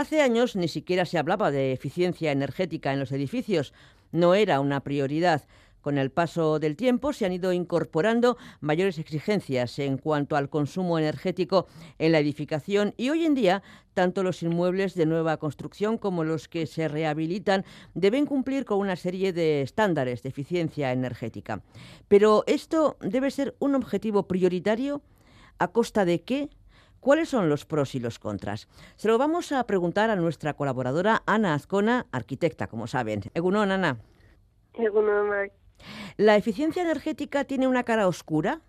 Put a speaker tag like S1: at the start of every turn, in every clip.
S1: Hace años ni siquiera se hablaba de eficiencia energética en los edificios, no era una prioridad. Con el paso del tiempo se han ido incorporando mayores exigencias en cuanto al consumo energético en la edificación y hoy en día tanto los inmuebles de nueva construcción como los que se rehabilitan deben cumplir con una serie de estándares de eficiencia energética. Pero esto debe ser un objetivo prioritario a costa de qué ¿Cuáles son los pros y los contras? Se lo vamos a preguntar a nuestra colaboradora Ana Azcona, arquitecta, como saben. Egunon, Ana.
S2: Egunon,
S1: ¿La eficiencia energética tiene una cara oscura?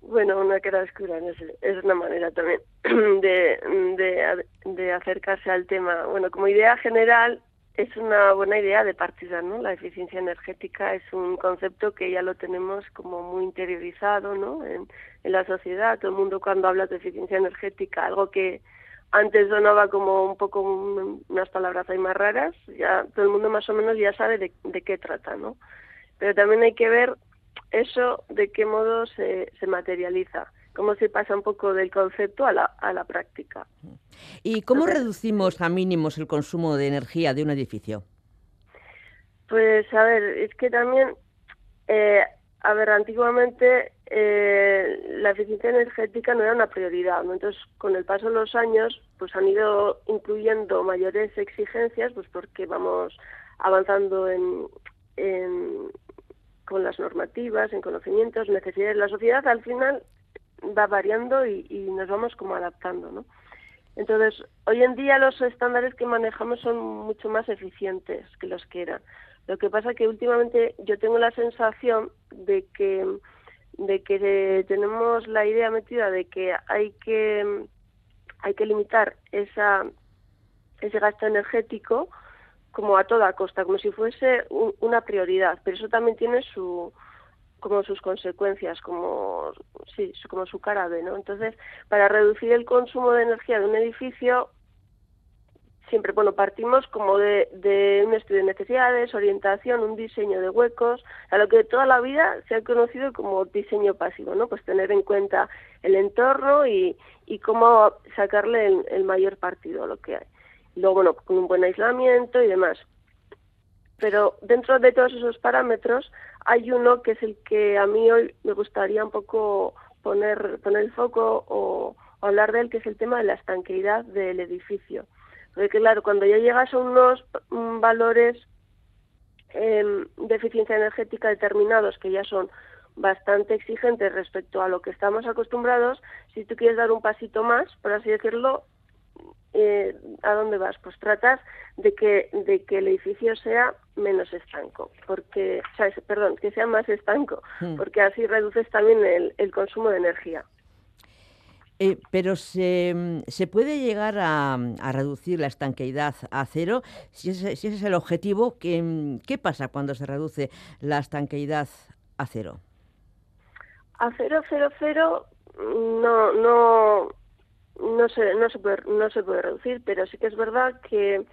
S2: Bueno, una cara oscura no sé, es una manera también de, de, acercarse al tema. Bueno, como idea general es una buena idea de partida, ¿no? La eficiencia energética es un concepto que ya lo tenemos como muy interiorizado, ¿no? En, la sociedad, todo el mundo cuando habla de eficiencia energética, algo que antes sonaba como un poco unas palabras ahí más raras, ya todo el mundo más o menos ya sabe de, qué trata, ¿no? Pero también hay que ver eso de qué modo se, se materializa, cómo se pasa un poco del concepto a la, a la práctica.
S1: ¿Y cómo reducimos a mínimos el consumo de energía de un edificio?
S2: Pues a ver, es que también, eh, a ver, antiguamente eh, la eficiencia energética no era una prioridad, ¿no? Entonces, con el paso de los años, pues han ido incluyendo mayores exigencias, pues porque vamos avanzando en, con las normativas, en conocimientos, necesidades. La sociedad al final va variando y, y nos vamos como adaptando, ¿no? Entonces, hoy en día los estándares que manejamos son mucho más eficientes que los que eran. Lo que pasa que últimamente yo tengo la sensación de que de que tenemos la idea metida de que hay que hay que limitar esa ese gasto energético como a toda costa, como si fuese una prioridad, pero eso también tiene su como sus consecuencias, como sí, como su cara B, ¿no? Entonces, para reducir el consumo de energía de un edificio siempre, bueno, partimos como de, de, un estudio de necesidades, orientación, un diseño de huecos, a lo que toda la vida se ha conocido como diseño pasivo, ¿no? Pues tener en cuenta el entorno y, y cómo sacarle el, mayor partido a lo que hay. Luego, bueno, con un buen aislamiento y demás. Pero dentro de todos esos parámetros hay uno que es el que a mí hoy me gustaría un poco poner, poner el foco o hablar de él, que es el tema de la estanqueidad del edificio. Porque claro, cuando ya llegas a unos mm, valores em, de eficiencia energética determinados que ya son bastante exigentes respecto a lo que estamos acostumbrados, si tú quieres dar un pasito más, por así decirlo, eh, ¿a dónde vas? Pues tratas de que, de que el edificio sea menos estanco, porque, o perdón, que sea más estanco, hmm. porque así reduces también el, el consumo de energía.
S1: Eh, pero se, puede llegar a, reducir la estanqueidad a cero. Si ese, si ese es el objetivo, ¿qué, ¿qué, pasa cuando se reduce la estanqueidad a cero?
S2: A cero, cero, cero, no, no, no se, no se puede, no se puede reducir, pero sí que es verdad que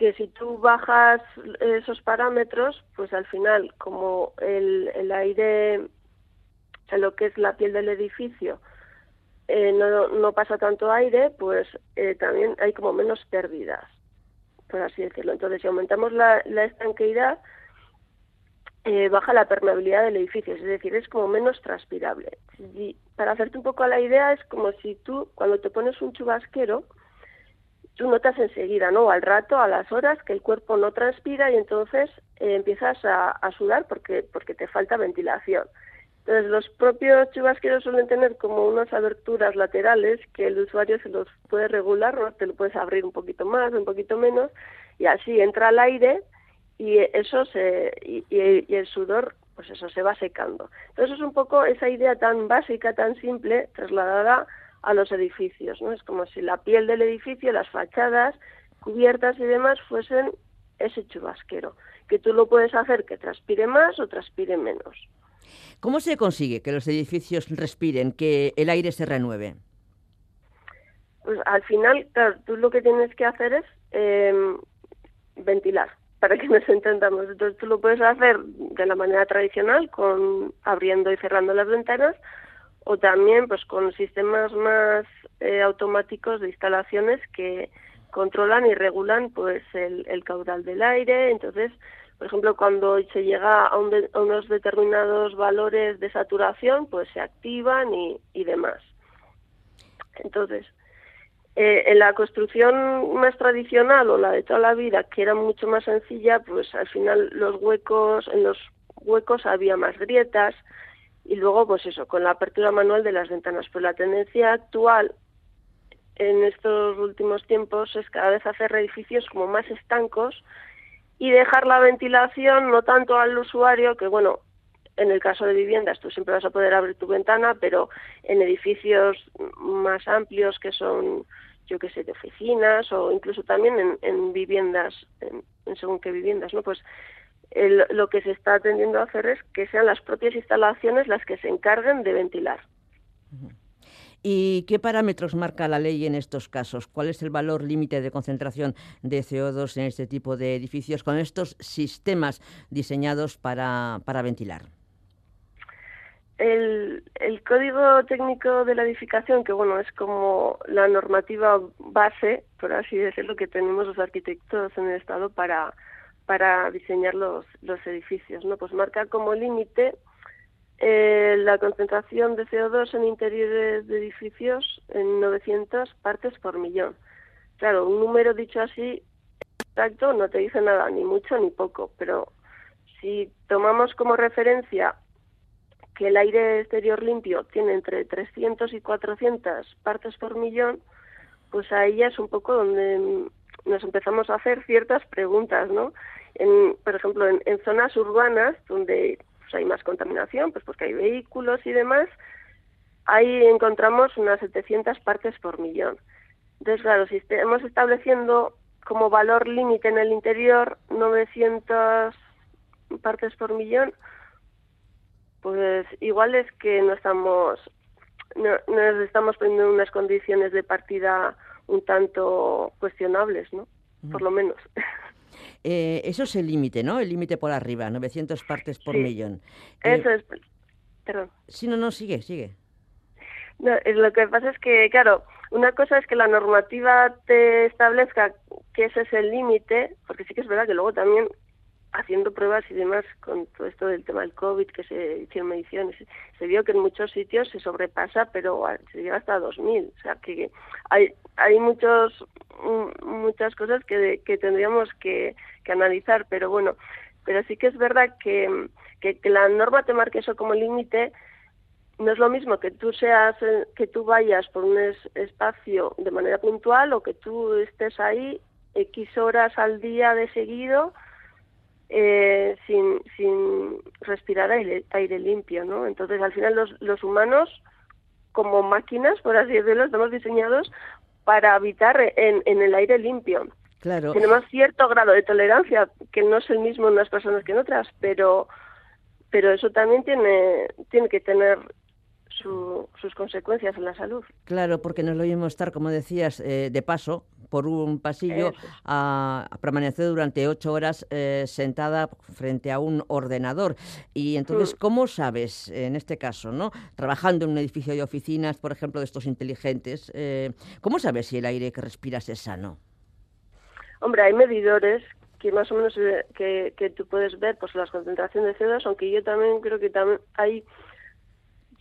S2: que si tú bajas esos parámetros, pues al final, como el, el aire, lo que es la piel del edificio, eh, no, no pasa tanto aire, pues eh, también hay como menos pérdidas, por así decirlo. Entonces, si aumentamos la, la estanqueidad, eh, baja la permeabilidad del edificio, es decir, es como menos transpirable. Y para hacerte un poco la idea, es como si tú, cuando te pones un chubasquero, tú notas enseguida, ¿no? Al rato, a las horas, que el cuerpo no transpira y entonces empiezas a, sudar porque, porque te falta ventilación. Entonces, los propios chubasqueros suelen tener como unas aberturas laterales que el usuario se los puede regular, te lo puedes abrir un poquito más, un poquito menos, y así entra el aire y eso se y, y, el sudor pues eso se va secando. Entonces es un poco esa idea tan básica, tan simple, trasladada a los edificios, ¿no? Es como si la piel del edificio, las fachadas, cubiertas y demás fuesen ese chubasquero, que tú lo puedes hacer que transpire más o transpire menos.
S1: ¿Cómo se consigue que los edificios respiren, que el aire se renueve?
S2: Pues al final, claro, tú lo que tienes que hacer es em, ventilar, para que nos entendamos. Entonces tú lo puedes hacer de la manera tradicional, con abriendo y cerrando las ventanas, o también pues con sistemas más eh, automáticos de instalaciones que controlan y regulan pues el, el, caudal del aire entonces por ejemplo cuando se llega a, unos determinados valores de saturación pues se activan y demás entonces eh, en la construcción más tradicional o la de toda la vida, que era mucho más sencilla, pues al final los huecos, en los huecos había más grietas y luego pues eso, con la apertura manual de las ventanas. Pues la tendencia actual en estos últimos tiempos es cada vez hacer edificios como más estancos y dejar la ventilación no tanto al usuario, que bueno, en el caso de viviendas tú siempre vas a poder abrir tu ventana, pero en edificios más amplios que son, yo qué sé, de oficinas o incluso también en, viviendas, en, según qué viviendas, ¿no? Pues lo que se está tendiendo a hacer es que sean las propias instalaciones las que se encarguen de ventilar.
S1: ¿Y qué parámetros marca la ley en estos casos? ¿Cuál es el valor límite de concentración de CO2 en este tipo de edificios con estos sistemas diseñados para ventilar?
S2: El, código técnico de la edificación, que bueno, es como la normativa base, por así decirlo, que tenemos los arquitectos en el Estado para, para diseñar los, los edificios, ¿no? Pues marca como límite eh, la concentración de CO2 en interiores de edificios en 900 partes por millón. Claro, un número dicho así exacto no te dice nada, ni mucho ni poco, pero si tomamos como referencia que el aire exterior limpio tiene entre 300 y 400 partes por millón, pues ahí ya es un poco donde nos empezamos a hacer ciertas preguntas, ¿no? Por ejemplo, en, zonas urbanas donde pues, hay más contaminación, pues porque hay vehículos y demás, ahí encontramos unas 700 partes por millón. Entonces, claro, si estamos estableciendo como valor límite en el interior 900 partes por millón, pues igual es que no estamos no, nos estamos poniendo en unas condiciones de partida un tanto cuestionables, ¿no? Por lo menos.
S1: Eh, eso es el límite, ¿no? El límite por arriba, 900 partes por millón.
S2: Eh, eso es. Perdón.
S1: Sí, no, no, sigue, sigue.
S2: No, lo que pasa es que, claro, una cosa es que la normativa te establezca que ese es el límite, porque sí que es verdad que luego también haciendo pruebas y demás con todo esto del tema del COVID, que se hicieron mediciones, se vio que en muchos sitios se sobrepasa, pero se llega hasta 2.000. O sea, que hay, hay muchos, mm, muchas cosas que, que tendríamos que, que analizar, pero bueno, pero sí que es verdad que, que, la norma te marque eso como límite, no es lo mismo que tú seas que tú vayas por un espacio de manera puntual o que tú estés ahí X horas al día de seguido eh, sin, sin respirar aire, aire limpio, ¿no? Entonces, al final los, los humanos, como máquinas, por así decirlo, estamos diseñados para habitar en, en el aire limpio.
S1: Claro.
S2: Tenemos cierto grado de tolerancia, que no es el mismo en unas personas que en otras, pero pero eso también tiene tiene que tener sus consecuencias en la salud.
S1: Claro, porque no lo mismo estar, como decías, eh, de paso por un pasillo a, permanecer durante ocho horas eh, sentada frente a un ordenador. Y entonces, mm. ¿cómo sabes, en este caso, no trabajando en un edificio de oficinas, por ejemplo, de estos inteligentes, eh, ¿cómo sabes si el aire que respiras es sano?
S2: Hombre, hay medidores que más o menos que, que tú puedes ver pues las concentraciones de CO2, aunque yo también creo que también hay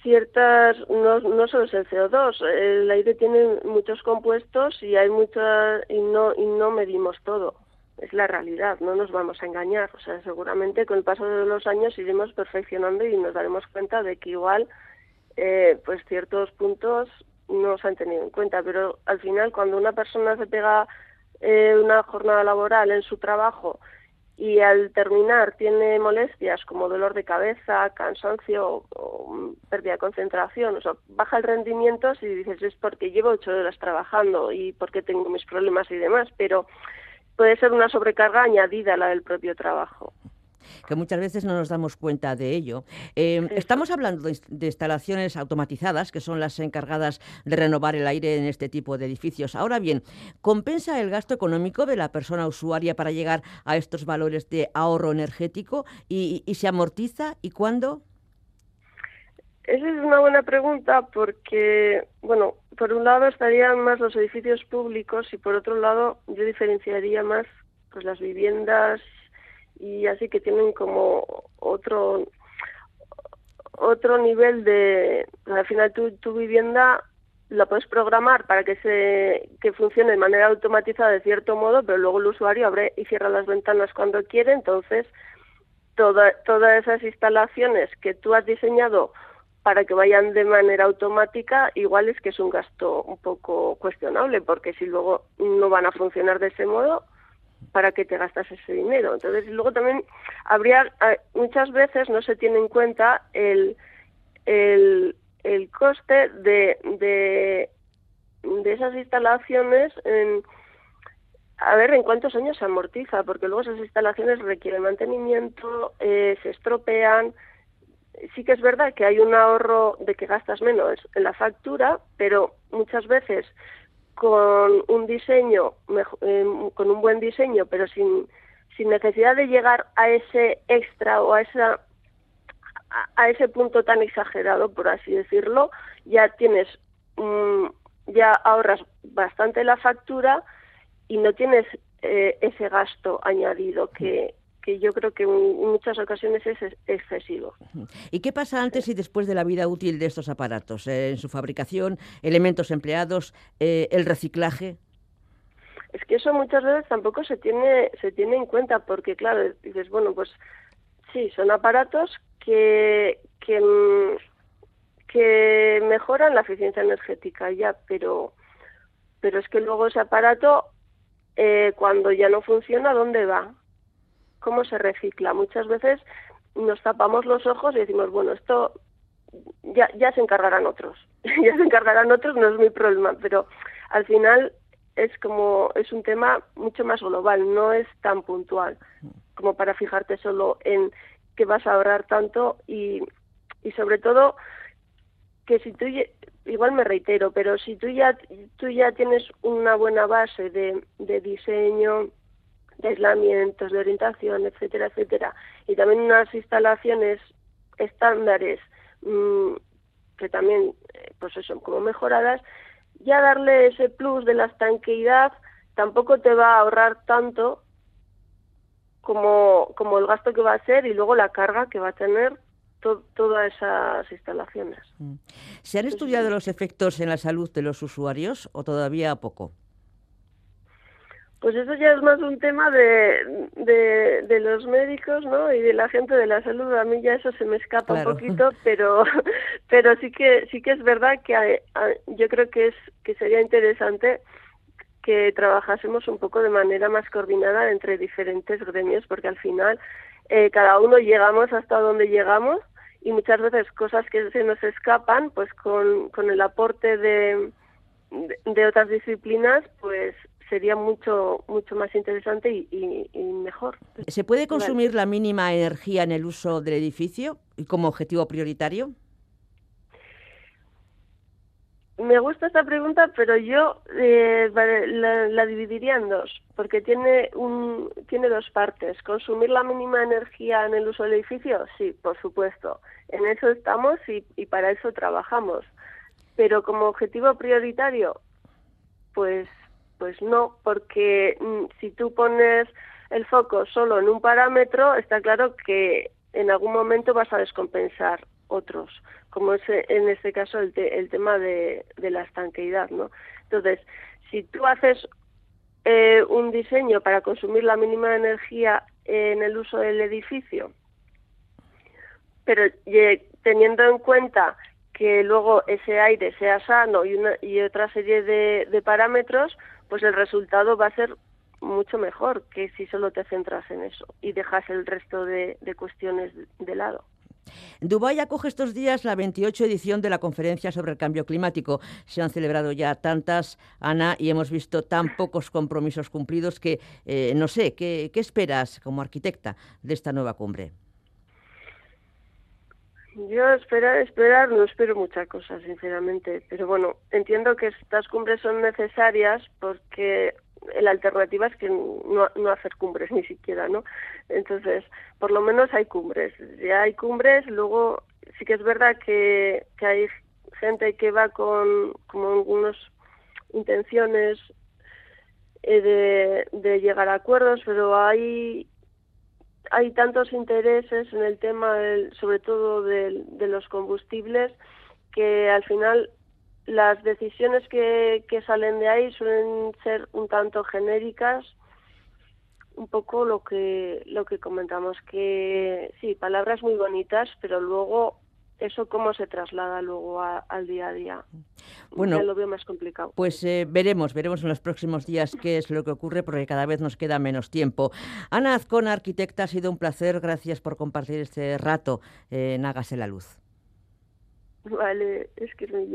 S2: ciertas, no, no solo es el CO2, el aire tiene muchos compuestos y hay mucha, y no, y no medimos todo. Es la realidad, no nos vamos a engañar. O sea, seguramente con el paso de los años iremos perfeccionando y nos daremos cuenta de que igual, eh, pues ciertos puntos no se han tenido en cuenta. Pero al final, cuando una persona se pega eh, una jornada laboral en su trabajo y al terminar tiene molestias como dolor de cabeza, cansancio o, pérdida de concentración, o sea, baja el rendimiento si dices es porque llevo ocho horas trabajando y porque tengo mis problemas y demás, pero puede ser una sobrecarga añadida a la del propio trabajo
S1: que muchas veces no nos damos cuenta de ello. Em, estamos hablando de, instalaciones automatizadas, que son las encargadas de renovar el aire en este tipo de edificios. Ahora bien, ¿compensa el gasto económico de la persona usuaria para llegar a estos valores de ahorro energético y, se amortiza y cuándo?
S2: esa es una buena pregunta porque, bueno, por un lado estarían más los edificios públicos y por otro lado yo diferenciaría más pues las viviendas y así que tienen como otro otro nivel de al final tu, tu vivienda la puedes programar para que se que funcione de manera automatizada de cierto modo pero luego el usuario abre y cierra las ventanas cuando quiere. Entonces toda, todas esas instalaciones que tú has diseñado para que vayan de manera automática, igual es que es un gasto un poco cuestionable, porque si luego no van a funcionar de ese modo, ¿para qué te gastas ese dinero? Entonces, luego también habría, muchas veces no se tiene en cuenta el, el, el coste de, de, de esas instalaciones en, a ver en cuántos años se amortiza, porque luego esas instalaciones requieren mantenimiento, eh, se estropean, sí que es verdad que hay un ahorro de que gastas menos en la factura, pero muchas veces con un diseño, em, con un buen diseño, pero sin, sin necesidad de llegar a ese extra o a esa a ese punto tan exagerado, por así decirlo, ya tienes, mm, ya ahorras bastante la factura y no tienes eh, ese gasto añadido que, que yo creo que en muchas ocasiones es excesivo.
S1: ¿Y qué pasa antes y después de la vida útil de estos aparatos? Eh, en su fabricación, elementos empleados, eh, el reciclaje.
S2: Es que eso muchas veces tampoco se tiene se tiene en cuenta porque claro dices bueno pues sí son aparatos que que, que mejoran la eficiencia energética ya pero pero es que luego ese aparato eh, cuando ya no funciona dónde va cómo se recicla. Muchas veces nos tapamos los ojos y decimos, bueno, esto ya, ya se encargarán otros, ya se encargarán otros, no es mi problema, pero al final es como, es un tema mucho más global, no es tan puntual como para fijarte solo en que vas a ahorrar tanto y, y sobre todo que si tú igual me reitero pero si tú ya tú ya tienes una buena base de, de diseño de aislamientos, de orientación, etcétera, etcétera, y también unas instalaciones estándares mm, que también, eh, pues eso, como mejoradas, ya darle ese plus de la estanqueidad tampoco te va a ahorrar tanto como, como el gasto que va a ser y luego la carga que va a tener todas esas instalaciones. Mm.
S1: ¿Se han estudiado los efectos en la salud de los usuarios o todavía poco?
S2: Pues eso ya es más un tema de, de, los médicos, ¿no? Y de la gente de la salud. A mí ya eso se me escapa un poquito, pero pero sí que sí que es verdad que yo creo que es que sería interesante que trabajásemos un poco de manera más coordinada entre diferentes gremios, porque al final eh, cada uno llegamos hasta donde llegamos y muchas veces cosas que se nos escapan, pues con, con el aporte de, de otras disciplinas, pues sería mucho mucho más interesante y, mejor.
S1: ¿Se puede consumir la mínima energía en el uso del edificio como objetivo prioritario?
S2: Me gusta esta pregunta, pero yo eh, la, dividiría en dos, porque tiene un tiene dos partes. Consumir la mínima energía en el uso del edificio, sí, por supuesto. En eso estamos y, y para eso trabajamos. Pero como objetivo prioritario, pues pues no, porque mm, si tú pones el foco solo en un parámetro, está claro que en algún momento vas a descompensar otros, como es en este caso el, el tema de, la estanqueidad, ¿no? Entonces, si tú haces eh, un diseño para consumir la mínima energía en el uso del edificio, pero teniendo en cuenta que luego ese aire sea sano y, una, y otra serie de parámetros, pues el resultado va a ser mucho mejor que si solo te centras en eso y dejas el resto de, cuestiones de lado.
S1: Dubái acoge estos días la 28 edición de la conferencia sobre el cambio climático. Se han celebrado ya tantas, Ana, y hemos visto tan pocos compromisos cumplidos que, eh, no sé, ¿qué, ¿qué esperas como arquitecta de esta nueva cumbre?
S2: Yo esperar, esperar, no espero muchas cosas, sinceramente. Pero bueno, entiendo que estas cumbres son necesarias porque la alternativa es que no, no hacer cumbres ni siquiera, ¿no? Entonces, por lo menos hay cumbres. Ya hay cumbres, luego sí que es verdad que, que hay gente que va con como algunas intenciones eh, de, de llegar a acuerdos, pero hay hay tantos intereses en el tema, sobre todo de, de, los combustibles, que al final las decisiones que, que salen de ahí suelen ser un tanto genéricas. Un poco lo que lo que comentamos que sí palabras muy bonitas pero luego eso cómo se traslada luego al día a día. Bueno, lo veo más complicado.
S1: Pues eh, veremos, veremos en los próximos días qué es lo que ocurre porque cada vez nos queda menos tiempo. Ana Azcona, arquitecta, ha sido un placer. Gracias por compartir este rato en Hágase la Luz.
S2: Vale, es que me